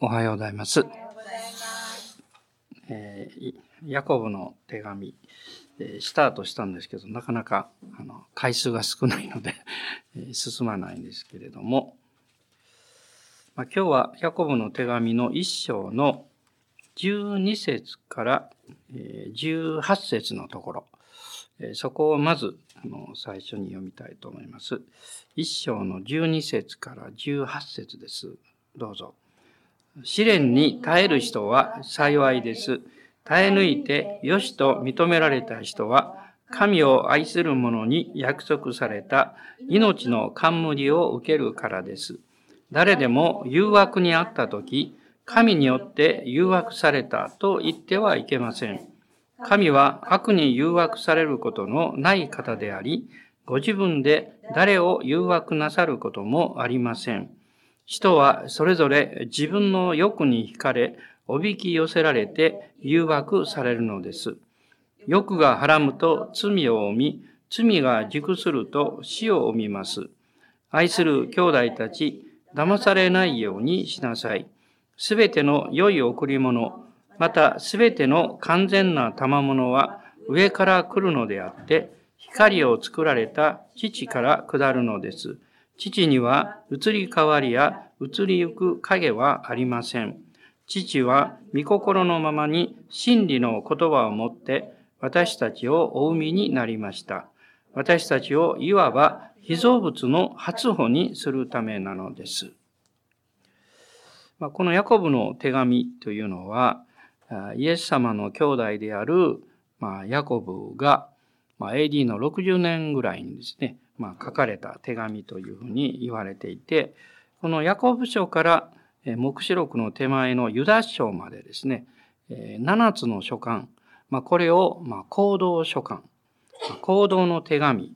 おはようございます。えー、ヤコブの手紙、えー、スタートしたんですけど、なかなかあの回数が少ないので 進まないんですけれども、まあ、今日はヤコブの手紙の一章の12節から18節のところ、そこをまずあの最初に読みたいと思います。一章の12節から18節です。どうぞ。試練に耐える人は幸いです。耐え抜いて良しと認められた人は、神を愛する者に約束された命の冠を受けるからです。誰でも誘惑にあったとき、神によって誘惑されたと言ってはいけません。神は悪に誘惑されることのない方であり、ご自分で誰を誘惑なさることもありません。人はそれぞれ自分の欲に惹かれ、おびき寄せられて誘惑されるのです。欲がはらむと罪を生み、罪が熟すると死を生みます。愛する兄弟たち、騙されないようにしなさい。すべての良い贈り物、またすべての完全な賜物は上から来るのであって、光を作られた父から下るのです。父には移り変わりや移りゆく影はありません。父は御心のままに真理の言葉を持って私たちをお産みになりました。私たちをいわば被造物の初歩にするためなのです。このヤコブの手紙というのは、イエス様の兄弟であるヤコブが AD の60年ぐらいにですね、まあ、書かれた手紙というふうに言われていて、このヤコブ書から黙示録の手前のユダ書までですね、7つの書簡、まあ、これを、ま、行動書簡、行動の手紙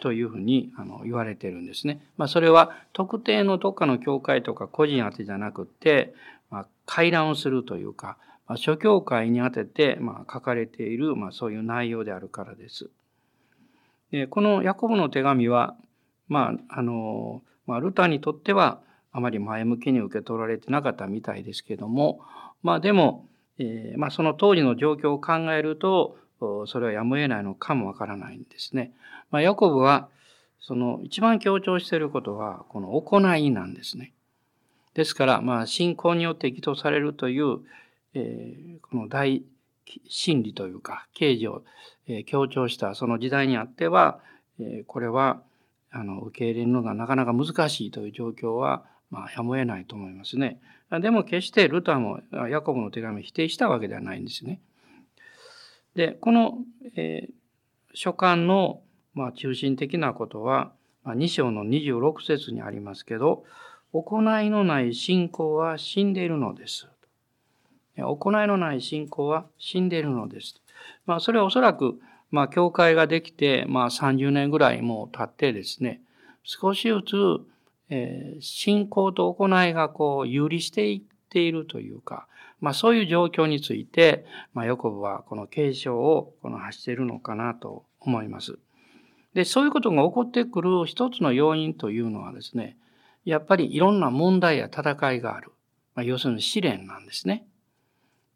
というふうにあの言われてるんですね。まあ、それは特定のどっかの教会とか個人宛てじゃなくて、まあ、会談をするというか、諸教会に宛てて、書かれている、ま、そういう内容であるからです。このヤコブの手紙は、まあ、あの、まあ、ルターにとってはあまり前向きに受け取られてなかったみたいですけども、まあでも、えー、まあその当時の状況を考えると、それはやむを得ないのかもわからないんですね。まあ、ヤコブは、その一番強調していることは、この行いなんですね。ですから、まあ、信仰によって義とされるという、えー、この大真理というか、啓示を、えー、強調したその時代にあっては、えー、これは、あの、受け入れるのがなかなか難しいという状況は、まあ、やむを得ないと思いますね。でも決してルターもヤコブの手紙を否定したわけではないんですね。で、この、えー、書簡の、まあ、中心的なことは、まあ、2章の26節にありますけど、行いのない信仰は死んでいるのです。行いのない信仰は死んでいるのです。まあ、それはおそらく、まあ、教会ができて、まあ、30年ぐらいもう経ってですね、少しずつ、えー、信仰と行いがこう、有利していっているというか、まあ、そういう状況について、まあ、ヨコブはこの継承をこの発しているのかなと思います。で、そういうことが起こってくる一つの要因というのはですね、やっぱりいろんな問題や戦いがある。まあ、要するに試練なんですね。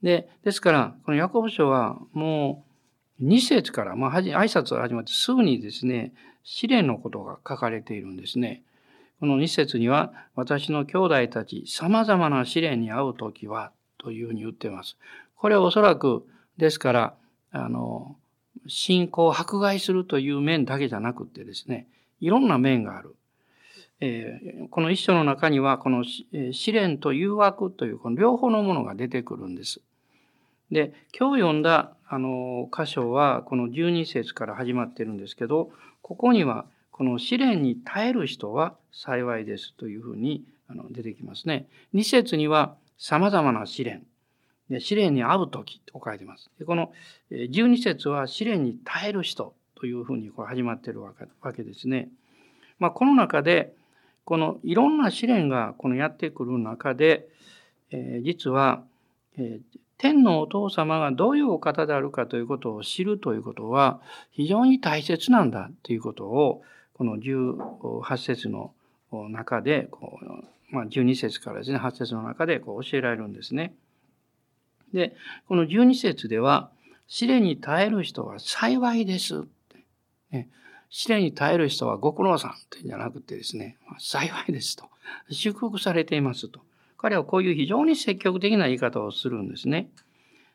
で、ですから、このヤコブ書はもう2節から、まあ、挨拶が始まってすぐにですね、試練のことが書かれているんですね。この2節には、私の兄弟たち、様々な試練に遭うときは、というふうに言っています。これはおそらく、ですから、あの、信仰を迫害するという面だけじゃなくてですね、いろんな面がある。えー、この一章の中には、この試練と誘惑という、この両方のものが出てくるんです。で、今日読んだあの箇所はこの12節から始まってるんですけど、ここにはこの試練に耐える人は幸いですというふうにあの出てきますね。2節には様々な試練。で試練に遭う時と書いてます。でこの12節は試練に耐える人というふうにこれ始まってるわけですね。まあ、この中で、このいろんな試練がこのやってくる中で、えー、実は、えー、天のお父様がどういうお方であるかということを知るということは非常に大切なんだということをこの18節の中でこう、まあ、12節からですね、8節の中でこう教えられるんですね。で、この12節では、試練に耐える人は幸いですって。ね、試練に耐える人はご苦労さんってんじゃなくてですね、幸いですと。祝福されていますと。彼はこういう非常に積極的な言い方をするんですね。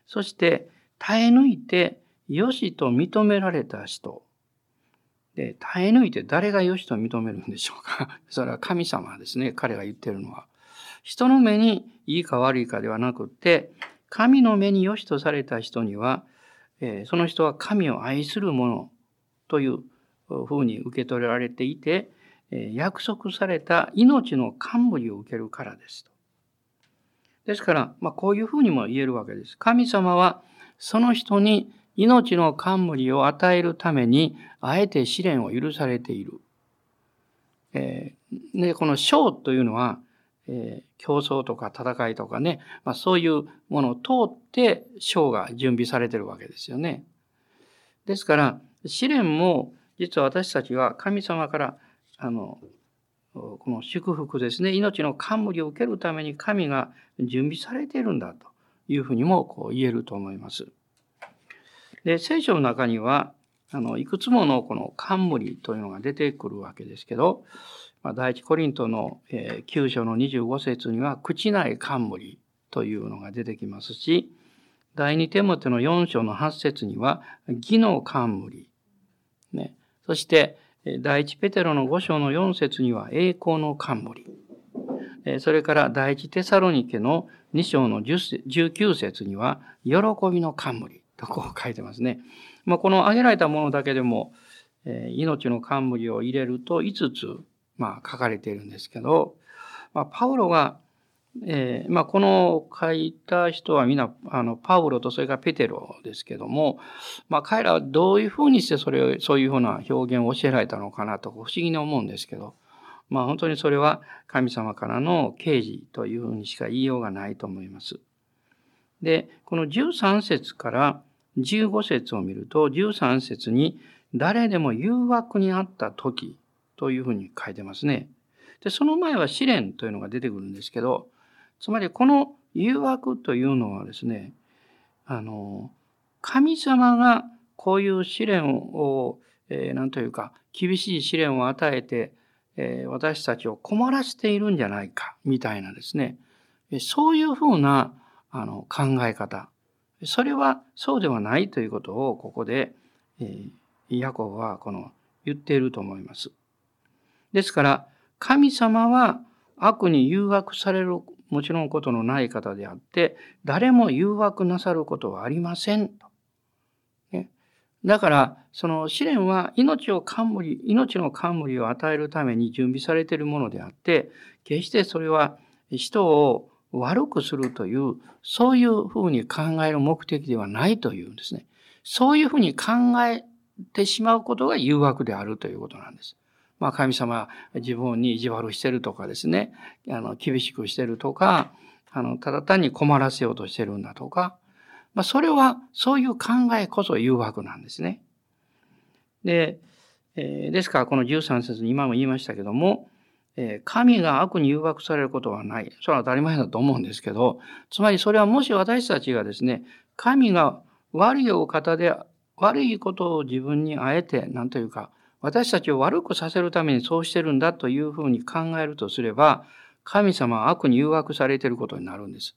そして、耐え抜いて、よしと認められた人。で、耐え抜いて誰がよしと認めるんでしょうか？それは神様ですね。彼が言ってるのは。人の目にいいか悪いかではなくて、神の目に良しとされた人には、えー、その人は神を愛する者というふうに受け取られていて、えー、約束された命の冠を受けるからですと。ですから、まあ、こういうふうにも言えるわけです。神様はその人に命の冠を与えるために、あえて試練を許されている。えー、でこの章というのは、えー、競争とか戦いとかね、まあ、そういうものを通って章が準備されてるわけですよね。ですから、試練も実は私たちは神様から、あの、この祝福ですね、命の冠を受けるために神が準備されているんだというふうにもこう言えると思います。で、聖書の中には、あの、いくつものこの冠というのが出てくるわけですけど、まあ、第一コリントのえ9章の25節には、口ない冠というのが出てきますし、第二手モテの4章の8節には、義の冠。ね。そして、第一ペテロの5章の4節には、栄光の冠。それから第一テサロニケの2章の19節には、喜びの冠とこう書いてますね。まあ、この挙げられたものだけでも、命の冠を入れると5つまあ、書かれているんですけど、まあ、パウロが、えーまあ、この書いた人は皆あのパウロとそれからペテロですけども、まあ、彼らはどういうふうにしてそれをそういうふうな表現を教えられたのかなと不思議に思うんですけど、まあ、本当にそれは神様からの啓示というふうにしか言いようがないと思います。でこの13節から15節を見ると13節に誰でも誘惑にあった時というふうに書いてますね。で、その前は試練というのが出てくるんですけど、つまりこの誘惑というのはですね、あの、神様がこういう試練を、えー、なんというか、厳しい試練を与えて、えー、私たちを困らせているんじゃないか、みたいなですね、そういうふうなあの考え方。それはそうではないということをここで、えー、ヤコブはこの言っていると思います。ですから、神様は悪に誘惑されるもちろんことのない方であって、誰も誘惑なさることはありません。ね、だから、その試練は命を冠、命の冠を与えるために準備されているものであって、決してそれは人を悪くするという、そういうふうに考える目的ではないというんですね。そういうふうに考えてしまうことが誘惑であるということなんです。まあ、神様自分に意地悪してるとかですね、あの、厳しくしてるとか、あの、ただ単に困らせようとしてるんだとか、まあ、それは、そういう考えこそ誘惑なんですね。で、えー、ですから、この13節に今も言いましたけども、えー、神が悪に誘惑されることはない。それは当たり前だと思うんですけど、つまりそれはもし私たちがですね、神が悪いお方で、悪いことを自分にあえて、なんというか、私たちを悪くさせるためにそうしてるんだというふうに考えるとすれば、神様は悪に誘惑されていることになるんです。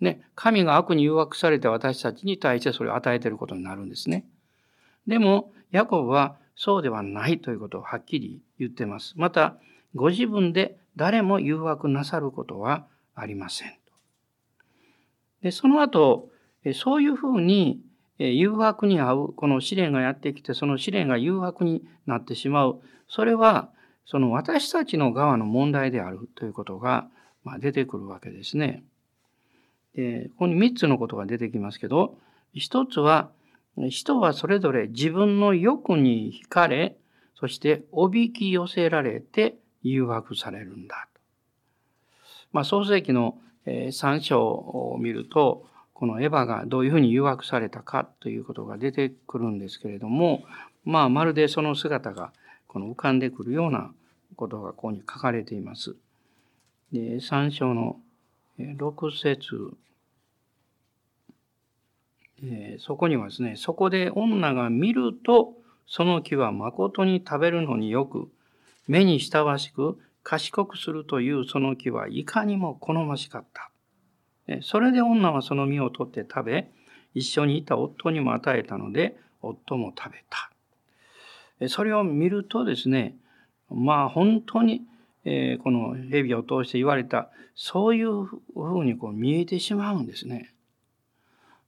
ね、神が悪に誘惑されて私たちに対してそれを与えていることになるんですね。でも、ヤコブはそうではないということをはっきり言ってます。また、ご自分で誰も誘惑なさることはありません。で、その後、そういうふうに誘惑に遭う、この試練がやってきて、その試練が誘惑になってしまう。それは、その私たちの側の問題であるということが、ま、出てくるわけですね。で、ここに3つのことが出てきますけど、一つは、人はそれぞれ自分の欲に惹かれ、そしておびき寄せられて誘惑されるんだと。まあ、創世記の3章を見ると、このエヴァがどういうふうに誘惑されたかということが出てくるんですけれども、まあ、まるでその姿がこの浮かんでくるようなことがここに書かれています。で3章の6節えそこにはですね、そこで女が見ると、その木は誠に食べるのによく、目に親しく賢くするというその木はいかにも好ましかった。それで女はその実を取って食べ、一緒にいた夫にも与えたので、夫も食べた。それを見るとですね、まあ本当に、えこの蛇を通して言われた、そういうふうにこう見えてしまうんですね。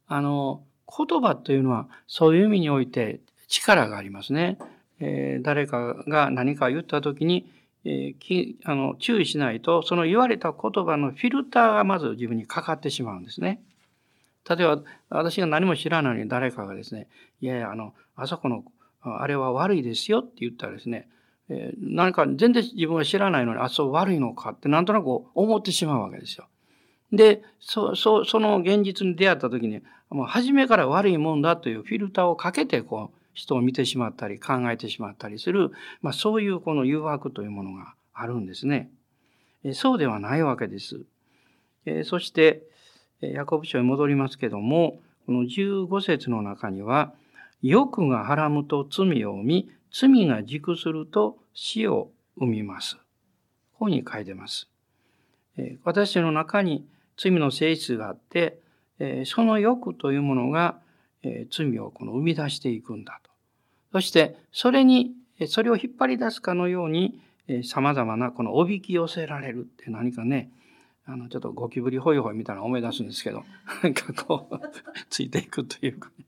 あの、言葉というのはそういう意味において力がありますね。えー、誰かが何か言った時に、えー、きあの注意しないと、その言われた言葉のフィルターがまず自分にかかってしまうんですね。例えば、私が何も知らないのに誰かがですね、いやいや、あの、あそこの、あれは悪いですよって言ったらですね、えー、何か全然自分は知らないのに、あ、そう悪いのかってなんとなく思ってしまうわけですよ。で、そ、そ、その現実に出会った時に、もう初めから悪いもんだというフィルターをかけて、こう、人を見てしまったり、考えてしまったりする、まあそういうこの誘惑というものがあるんですね。そうではないわけです。そして、ヤコブ書に戻りますけども、この15節の中には、欲がはらむと罪を生み、罪が軸すると死を生みます。こうに書いてます。私の中に罪の性質があって、その欲というものが罪をこの生み出していくんだ。そして、それに、それを引っ張り出すかのように、様々なこのおびき寄せられるって何かね、あの、ちょっとゴキブリホイホイみたいなの思い出すんですけど、なんかこう、ついていくというか、ね、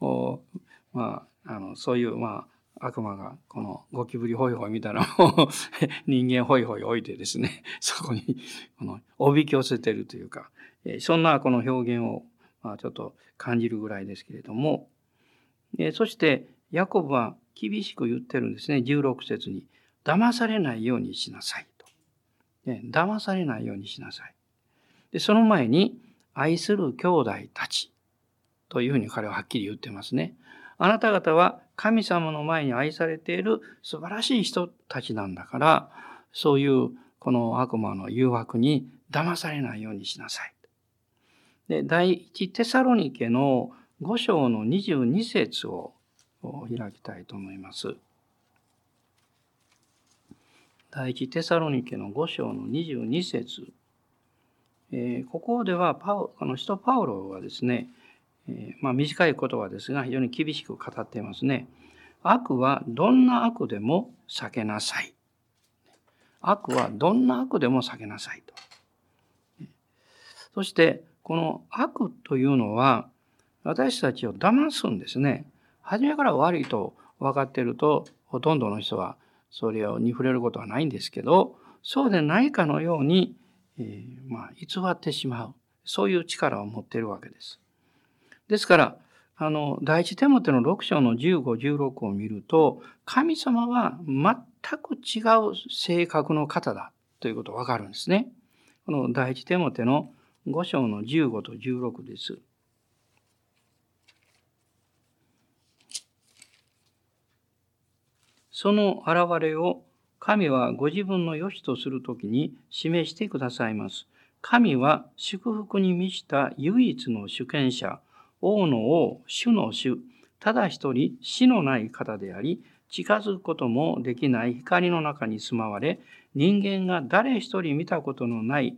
もう、まあ、あの、そういう、まあ、悪魔がこのゴキブリホイホイみたいなのを 人間ホイホイ置いてですね、そこに、この、おびき寄せてるというか、そんなこの表現を、まあ、ちょっと感じるぐらいですけれども、そして、ヤコブは厳しく言ってるんですね、16節に。騙されないようにしなさいと。ね、騙されないようにしなさい。で、その前に、愛する兄弟たちというふうに彼ははっきり言ってますね。あなた方は神様の前に愛されている素晴らしい人たちなんだから、そういうこの悪魔の誘惑に騙されないようにしなさい。で、第一テサロニケの5章の22節を開きたいと思います。第一テサロニケの5章の22節、えー、ここではパウあの使徒パウロはですね、えー、まあ、短い言葉ですが非常に厳しく語っていますね。悪はどんな悪でも避けなさい。悪はどんな悪でも避けなさいと。そしてこの悪というのは私たちを騙すんですね。初めから悪いと分かっているとほとんどの人はそれに触れることはないんですけど、そうでないかのように、えー、まあ、偽ってしまう。そういう力を持っているわけです。ですから、あの、第一手モての6章の15、16を見ると、神様は全く違う性格の方だということがわかるんですね。この第一手モての5章の15と16です。その現れを神はご自分の良しとするときに示してくださいます。神は祝福に満ちた唯一の主権者、王の王、主の主、ただ一人死のない方であり、近づくこともできない光の中に住まわれ、人間が誰一人見たことのない、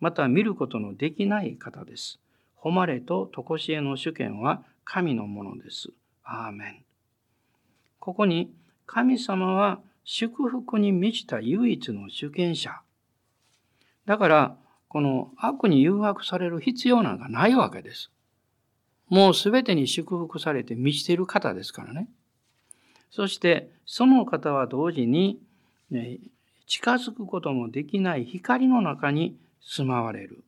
また見ることのできない方です。誉れと常しえの主権は神のものです。アーメン。ここに神様は祝福に満ちた唯一の主権者。だから、この悪に誘惑される必要なんかないわけです。もうすべてに祝福されて満ちている方ですからね。そして、その方は同時に、ね、近づくこともできない光の中に住まわれる。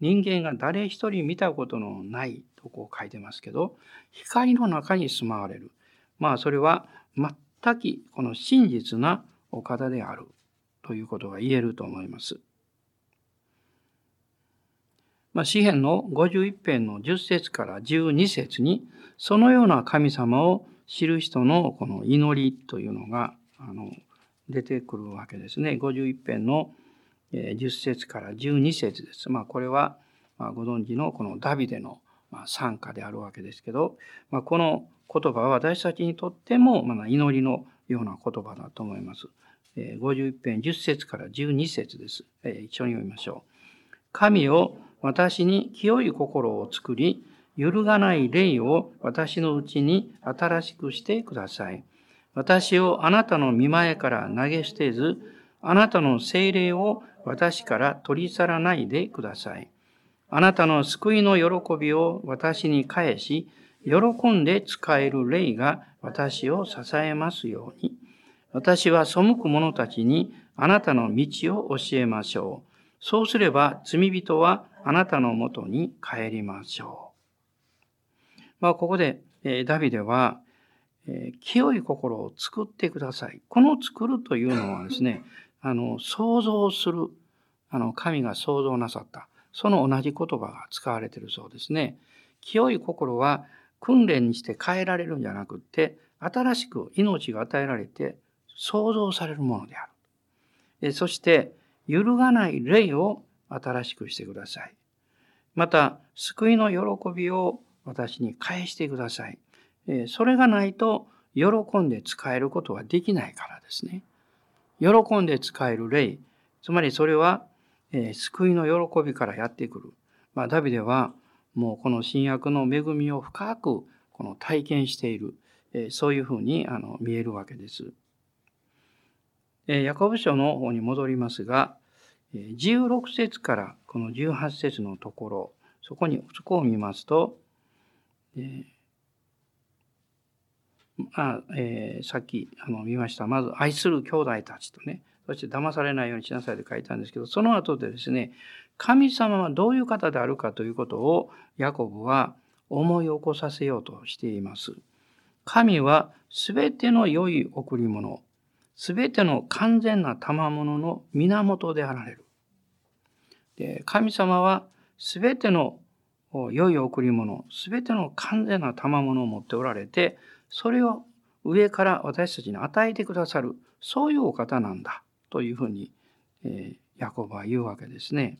人間が誰一人見たことのないとこう書いてますけど、光の中に住まわれる。まあそれは全多きこの真実なお方であるということが言えると思います。まあ、詩篇の51編の10節から12節にそのような神様を知る人のこの祈りというのがあの出てくるわけですね。51編の10節から12節です。まあ、これは、あ、ご存知のこのダビデの参加であるわけですけど、まあ、この言葉は私たちにとっても、まあ、祈りのような言葉だと思います。51編10節から12節です。一緒に読みましょう。神を私に清い心を作り、揺るがない霊を私のうちに新しくしてください。私をあなたの見前から投げ捨てず、あなたの精霊を私から取り去らないでください。あなたの救いの喜びを私に返し、喜んで使える霊が私を支えますように。私は背く者たちにあなたの道を教えましょう。そうすれば罪人はあなたのもとに帰りましょう。まあ、ここで、えダビデは、え清い心を作ってください。この作るというのはですね、あの、想像する、あの、神が想像なさった。その同じ言葉が使われているそうですね。清い心は訓練にして変えられるんじゃなくて、新しく命が与えられて創造されるものである。そして、揺るがない霊を新しくしてください。また、救いの喜びを私に返してください。それがないと、喜んで使えることはできないからですね。喜んで使える霊、つまりそれはえ、救いの喜びからやってくる。まあ、ダビデはもうこの新約の恵みを深くこの体験している、え、そういうふうにあの見えるわけです。え、ヤコブ書の方に戻りますが、16節からこの18節のところ、そこに、そこを見ますと、えーあえー、さっきあの見ました。まず、愛する兄弟たちとね、そして騙されないようにしなさいと書いたんですけど、その後でですね、神様はどういう方であるかということをヤコブは思い起こさせようとしています。神はすべての良い贈り物、すべての完全な賜物の源であられる。で神様はすべての良い贈り物、すべての完全な賜物を持っておられて、それを上から私たちに与えてくださる、そういうお方なんだ。というふうに、えー、ヤコブは言うわけですね。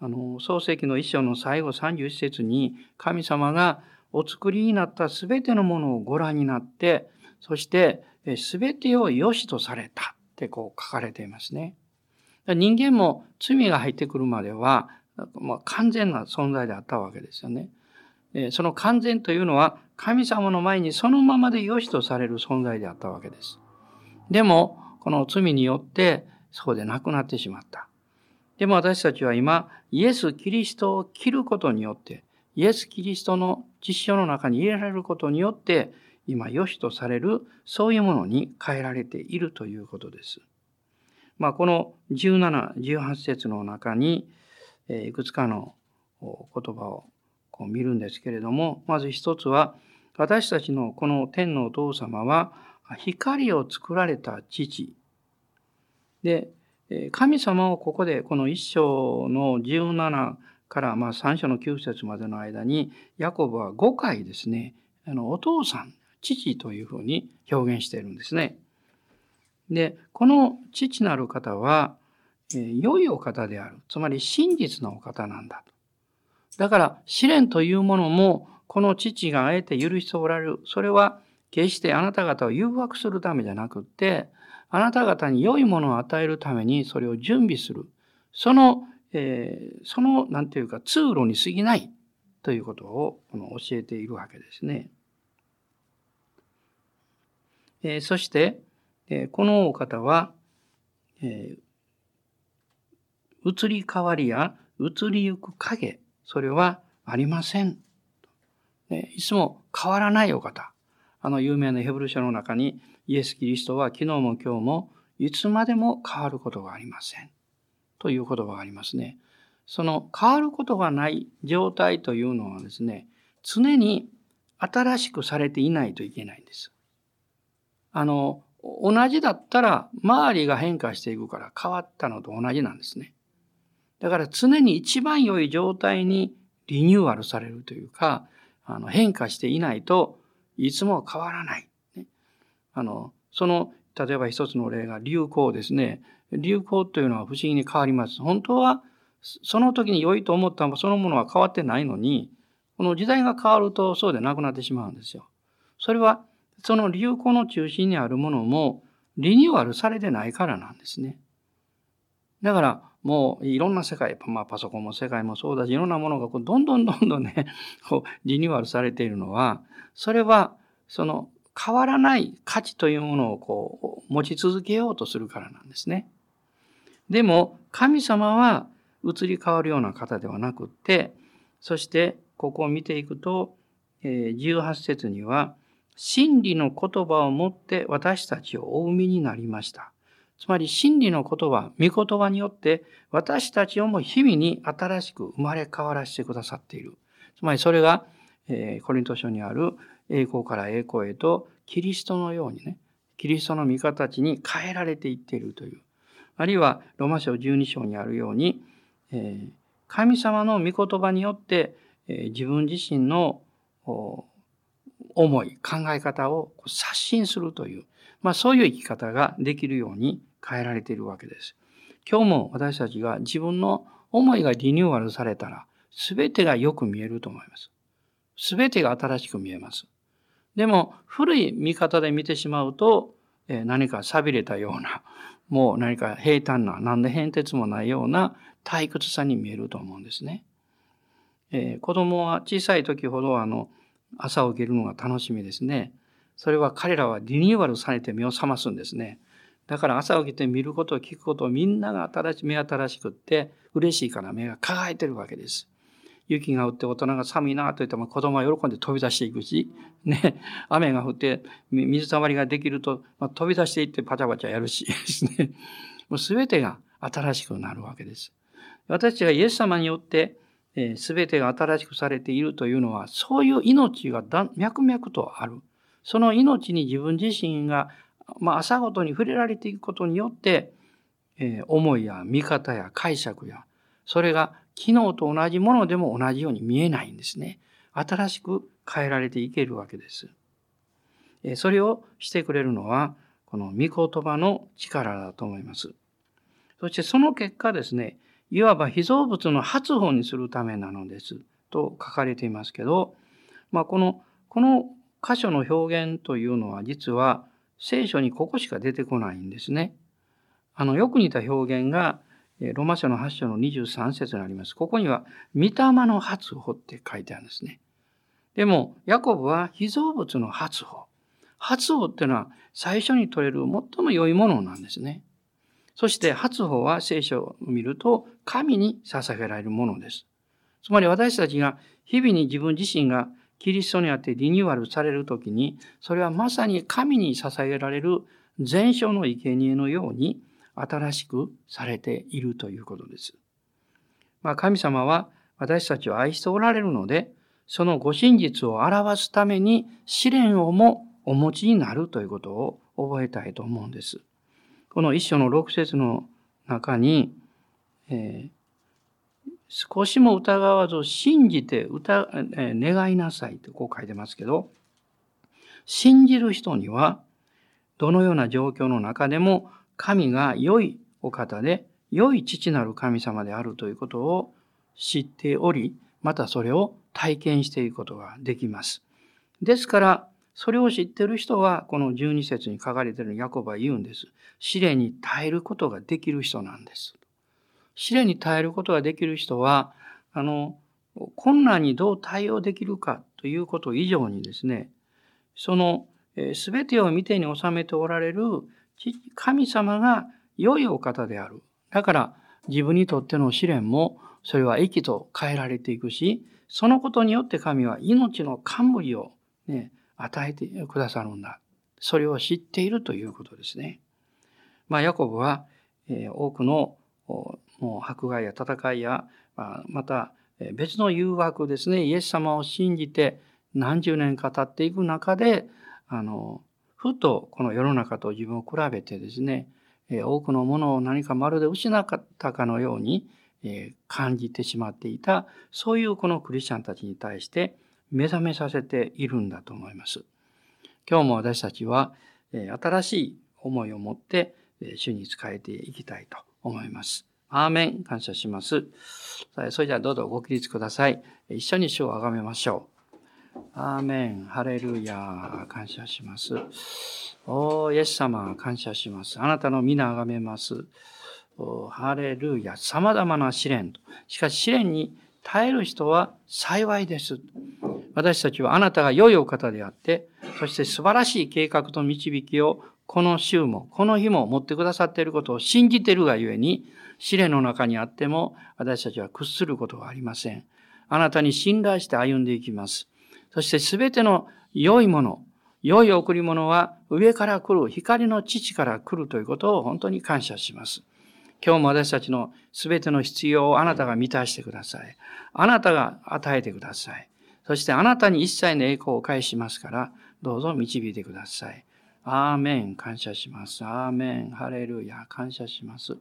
あの、創世記の一章の最後31節に神様がお作りになったすべてのものをご覧になって、そしてすべてを良しとされたってこう書かれていますね。人間も罪が入ってくるまでは、まあ、完全な存在であったわけですよね。その完全というのは神様の前にそのままで良しとされる存在であったわけです。でも、この罪によってそこで亡くなってしまった。でも私たちは今、イエス・キリストを切ることによって、イエス・キリストの実証の中に入れられることによって、今、良しとされる、そういうものに変えられているということです。まあ、この17、18節の中に、えいくつかの言葉をこう見るんですけれども、まず一つは、私たちのこの天のお父様は、光を作られた父。で、神様をここでこの一章の17からまあ3章の9節までの間に、ヤコブは5回ですね、あのお父さん、父というふうに表現しているんですね。で、この父なる方は、え良いお方である。つまり真実のお方なんだと。だから、試練というものも、この父があえて許しておられる。それは、決してあなた方を誘惑するためじゃなくって、あなた方に良いものを与えるためにそれを準備する。その、えー、その、なんていうか、通路に過ぎないということをこの教えているわけですね。えー、そして、えー、このお方は、えー、移り変わりや移りゆく影、それはありません。いつも変わらないお方。あの有名なヘブル書の中にイエス・キリストは昨日も今日もいつまでも変わることがありません。という言葉がありますね。その変わることがない状態というのはですね、常に新しくされていないといけないんです。あの、同じだったら周りが変化していくから変わったのと同じなんですね。だから常に一番良い状態にリニューアルされるというか、あの変化していないといつも変わらない。あの、その、例えば一つの例が流行ですね。流行というのは不思議に変わります。本当は、その時に良いと思ったそのものは変わってないのに、この時代が変わるとそうでなくなってしまうんですよ。それは、その流行の中心にあるものもリニューアルされてないからなんですね。だから、もういろんな世界、まあパソコンも世界もそうだし、いろんなものがこうどんどんどんどんね、こうリニューアルされているのは、それはその変わらない価値というものをこう持ち続けようとするからなんですね。でも神様は移り変わるような方ではなくって、そしてここを見ていくと、18節には、真理の言葉をもって私たちをお生みになりました。つまり真理の言葉、御言葉によって私たちをも日々に新しく生まれ変わらせてくださっている。つまりそれが、えー、コリント書にある栄光から栄光へとキリストのようにね、キリストの御形に変えられていっているという。あるいはロマ書12章にあるように、えー、神様の御言葉によって、えー、自分自身の思い、考え方を刷新するという、まあそういう生き方ができるように変えられているわけです。今日も私たちが自分の思いがリニューアルされたら、すべてがよく見えると思います。すべてが新しく見えます。でも、古い見方で見てしまうと、え何か錆びれたような、もう何か平坦な、何で変哲もないような退屈さに見えると思うんですね。えー、子供は小さい時ほどあの、朝起きるのが楽しみですね。それは彼らはリニューアルされて目を覚ますんですね。だから朝起きて見ることを聞くことをみんなが新し目新しくって嬉しいから目が輝いてるわけです。雪が降って大人が寒いなと言っても子供は喜んで飛び出していくし、ね、雨が降って水たまりができると、まあ、飛び出していってパチャパチャやるし ですね。もう全てが新しくなるわけです。私たちがイエス様によってえー、全てが新しくされているというのは、そういう命が脈々とある。その命に自分自身が、まあ、朝ごとに触れられていくことによって、えー、思いや見方や解釈や、それが昨日と同じものでも同じように見えないんですね。新しく変えられていけるわけです。それをしてくれるのは、この御言葉の力だと思います。そしてその結果ですね、いわば被造物の発歩にするためなのですと書かれていますけど、まあ、この、この箇所の表現というのは実は聖書にここしか出てこないんですね。あの、よく似た表現が、ロマ書の8章の23節にあります。ここには、御霊の発歩って書いてあるんですね。でも、ヤコブは被造物の発歩。発歩っていうのは最初に取れる最も良いものなんですね。そして初歩は聖書を見ると神に捧げられるものです。つまり私たちが日々に自分自身がキリストにあってリニューアルされるときに、それはまさに神に捧げられる全焼の生贄のように新しくされているということです。まあ、神様は私たちを愛しておられるので、そのご真実を表すために試練をもお持ちになるということを覚えたいと思うんです。この一章の六節の中に、えー、少しも疑わず信じて歌、えー、願いなさいとこう書いてますけど、信じる人には、どのような状況の中でも神が良いお方で、良い父なる神様であるということを知っており、またそれを体験していくことができます。ですから、それを知っている人は、この12節に書かれているヤコブは言うんです。試練に耐えることができる人なんです。試練に耐えることができる人は、あの、困難にどう対応できるかということ以上にですね、その、すべてを見てに収めておられる神様が良いお方である。だから自分にとっての試練もそれは益と変えられていくし、そのことによって神は命の冠をね、与えてくださるんだ。それを知っているということですね。まあ、ヤコブは、えー、多くのもう迫害や戦いや、まあ、また別の誘惑ですね、イエス様を信じて何十年か経っていく中で、あの、ふとこの世の中と自分を比べてですね、多くのものを何かまるで失ったかのように、感じてしまっていた、そういうこのクリスチャンたちに対して、目覚めさせているんだと思います。今日も私たちは新しい思いを持って主に仕えていきたいと思います。アーメン。感謝します。それではどうぞご起立ください。一緒に主をあがめましょう。アーメン。ハレルヤ。感謝します。おー、イエス様、感謝します。あなたの皆あがめます。おハレルヤ。様々な試練と。しかし試練に耐える人は幸いです。私たちはあなたが良いお方であって、そして素晴らしい計画と導きをこの週も、この日も持ってくださっていることを信じているがゆえに、試練の中にあっても私たちは屈することはありません。あなたに信頼して歩んでいきます。そしてすべての良いもの、良い贈り物は上から来る、光の父から来るということを本当に感謝します。今日も私たちのすべての必要をあなたが満たしてください。あなたが与えてください。そしてあなたに一切の栄光を返しますから、どうぞ導いてください。アーメン。感謝します。アーメン。ハレルヤ。感謝します。